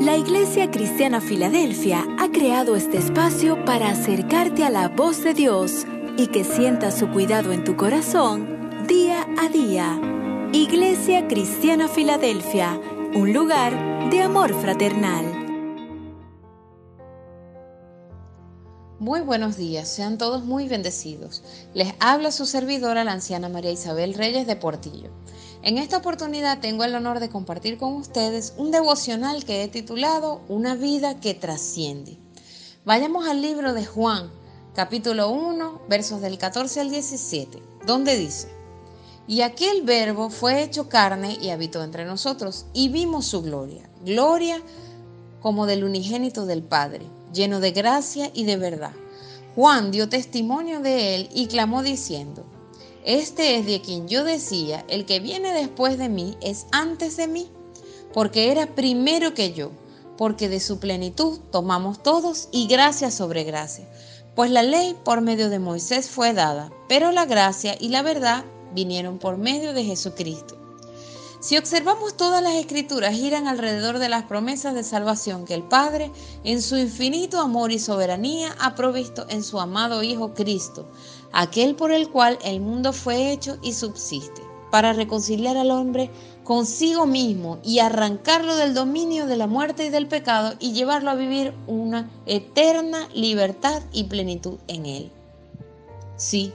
La Iglesia Cristiana Filadelfia ha creado este espacio para acercarte a la voz de Dios y que sientas su cuidado en tu corazón día a día. Iglesia Cristiana Filadelfia, un lugar de amor fraternal. Muy buenos días, sean todos muy bendecidos. Les habla su servidora, la anciana María Isabel Reyes de Portillo. En esta oportunidad tengo el honor de compartir con ustedes un devocional que he titulado Una vida que trasciende. Vayamos al libro de Juan, capítulo 1, versos del 14 al 17, donde dice, Y aquel verbo fue hecho carne y habitó entre nosotros, y vimos su gloria, gloria como del unigénito del Padre, lleno de gracia y de verdad. Juan dio testimonio de él y clamó diciendo, este es de quien yo decía, el que viene después de mí es antes de mí, porque era primero que yo, porque de su plenitud tomamos todos y gracia sobre gracia. Pues la ley por medio de Moisés fue dada, pero la gracia y la verdad vinieron por medio de Jesucristo. Si observamos todas las escrituras giran alrededor de las promesas de salvación que el Padre, en su infinito amor y soberanía, ha provisto en su amado Hijo Cristo, aquel por el cual el mundo fue hecho y subsiste, para reconciliar al hombre consigo mismo y arrancarlo del dominio de la muerte y del pecado y llevarlo a vivir una eterna libertad y plenitud en él. Sí,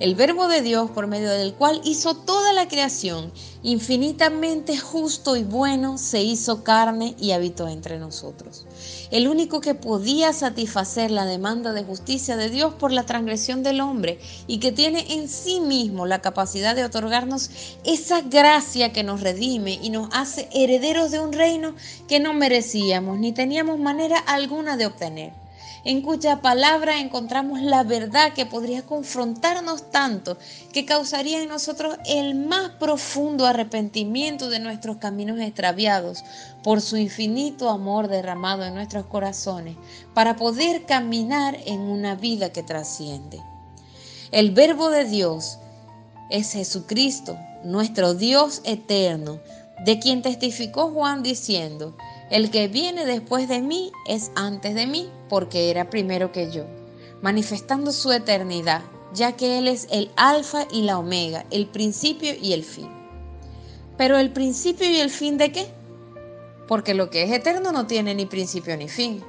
el verbo de Dios por medio del cual hizo toda la creación, infinitamente justo y bueno, se hizo carne y habitó entre nosotros. El único que podía satisfacer la demanda de justicia de Dios por la transgresión del hombre y que tiene en sí mismo la capacidad de otorgarnos esa gracia que nos redime y nos hace herederos de un reino que no merecíamos ni teníamos manera alguna de obtener en cuya palabra encontramos la verdad que podría confrontarnos tanto que causaría en nosotros el más profundo arrepentimiento de nuestros caminos extraviados por su infinito amor derramado en nuestros corazones para poder caminar en una vida que trasciende. El verbo de Dios es Jesucristo, nuestro Dios eterno, de quien testificó Juan diciendo, el que viene después de mí es antes de mí, porque era primero que yo, manifestando su eternidad, ya que Él es el alfa y la omega, el principio y el fin. Pero el principio y el fin de qué? Porque lo que es eterno no tiene ni principio ni fin.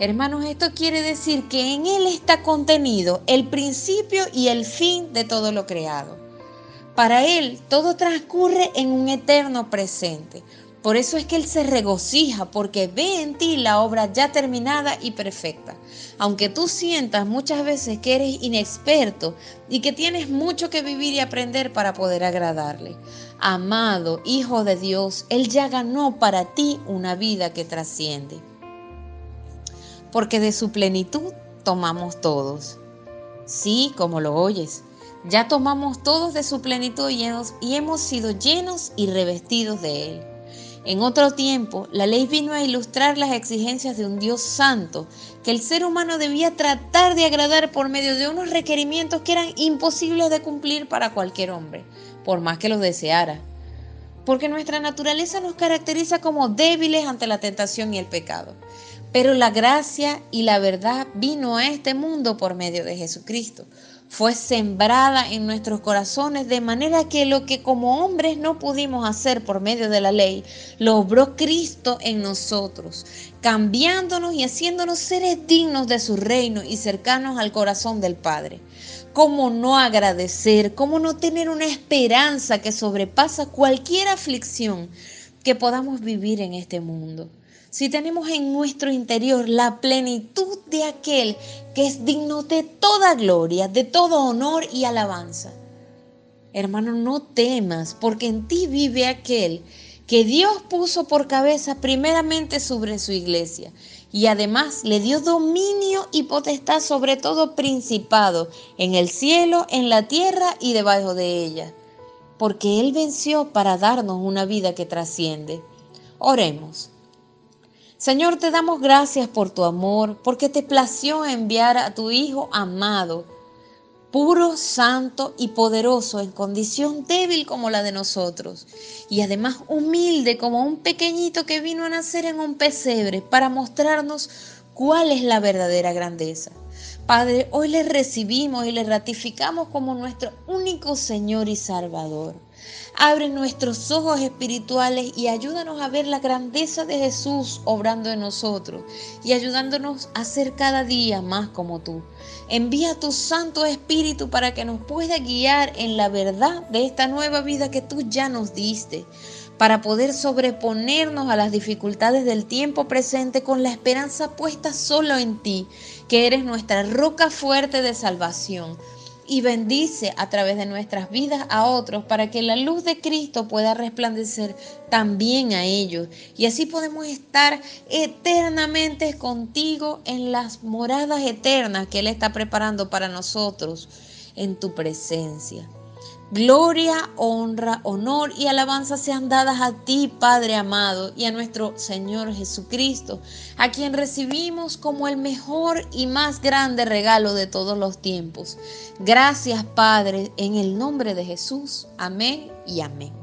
Hermanos, esto quiere decir que en Él está contenido el principio y el fin de todo lo creado. Para Él todo transcurre en un eterno presente, por eso es que Él se regocija porque ve en ti la obra ya terminada y perfecta. Aunque tú sientas muchas veces que eres inexperto y que tienes mucho que vivir y aprender para poder agradarle. Amado Hijo de Dios, Él ya ganó para ti una vida que trasciende. Porque de su plenitud tomamos todos. Sí, como lo oyes. Ya tomamos todos de su plenitud y hemos, y hemos sido llenos y revestidos de Él. En otro tiempo, la ley vino a ilustrar las exigencias de un Dios santo que el ser humano debía tratar de agradar por medio de unos requerimientos que eran imposibles de cumplir para cualquier hombre, por más que los deseara. Porque nuestra naturaleza nos caracteriza como débiles ante la tentación y el pecado. Pero la gracia y la verdad vino a este mundo por medio de Jesucristo fue sembrada en nuestros corazones de manera que lo que como hombres no pudimos hacer por medio de la ley, lo obró Cristo en nosotros, cambiándonos y haciéndonos seres dignos de su reino y cercanos al corazón del Padre. ¿Cómo no agradecer? ¿Cómo no tener una esperanza que sobrepasa cualquier aflicción que podamos vivir en este mundo? Si tenemos en nuestro interior la plenitud de aquel que es digno de toda gloria, de todo honor y alabanza. Hermano, no temas, porque en ti vive aquel que Dios puso por cabeza primeramente sobre su iglesia y además le dio dominio y potestad sobre todo principado en el cielo, en la tierra y debajo de ella, porque Él venció para darnos una vida que trasciende. Oremos. Señor, te damos gracias por tu amor, porque te plació enviar a tu Hijo amado puro, santo y poderoso en condición débil como la de nosotros, y además humilde como un pequeñito que vino a nacer en un pesebre para mostrarnos cuál es la verdadera grandeza. Padre, hoy le recibimos y le ratificamos como nuestro único Señor y Salvador. Abre nuestros ojos espirituales y ayúdanos a ver la grandeza de Jesús obrando en nosotros y ayudándonos a ser cada día más como tú. Envía tu Santo Espíritu para que nos pueda guiar en la verdad de esta nueva vida que tú ya nos diste para poder sobreponernos a las dificultades del tiempo presente con la esperanza puesta solo en ti, que eres nuestra roca fuerte de salvación. Y bendice a través de nuestras vidas a otros para que la luz de Cristo pueda resplandecer también a ellos. Y así podemos estar eternamente contigo en las moradas eternas que Él está preparando para nosotros en tu presencia. Gloria, honra, honor y alabanza sean dadas a ti, Padre amado, y a nuestro Señor Jesucristo, a quien recibimos como el mejor y más grande regalo de todos los tiempos. Gracias, Padre, en el nombre de Jesús. Amén y amén.